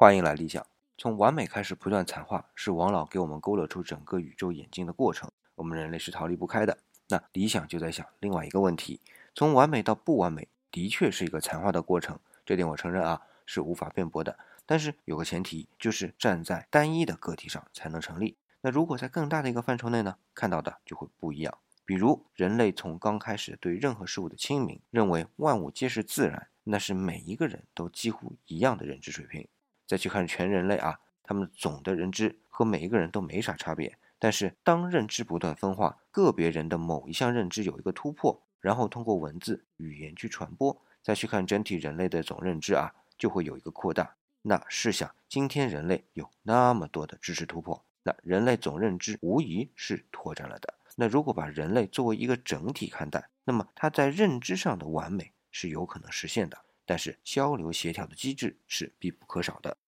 话音来理想，从完美开始不断残化，是王老给我们勾勒出整个宇宙演进的过程。我们人类是逃离不开的。那理想就在想另外一个问题：从完美到不完美，的确是一个残化的过程，这点我承认啊，是无法辩驳的。但是有个前提，就是站在单一的个体上才能成立。那如果在更大的一个范畴内呢，看到的就会不一样。比如人类从刚开始对任何事物的清明，认为万物皆是自然，那是每一个人都几乎一样的认知水平。再去看全人类啊，他们总的认知和每一个人都没啥差别。但是当认知不断分化，个别人的某一项认知有一个突破，然后通过文字语言去传播，再去看整体人类的总认知啊，就会有一个扩大。那试想，今天人类有那么多的知识突破，那人类总认知无疑是拓展了的。那如果把人类作为一个整体看待，那么它在认知上的完美是有可能实现的，但是交流协调的机制是必不可少的。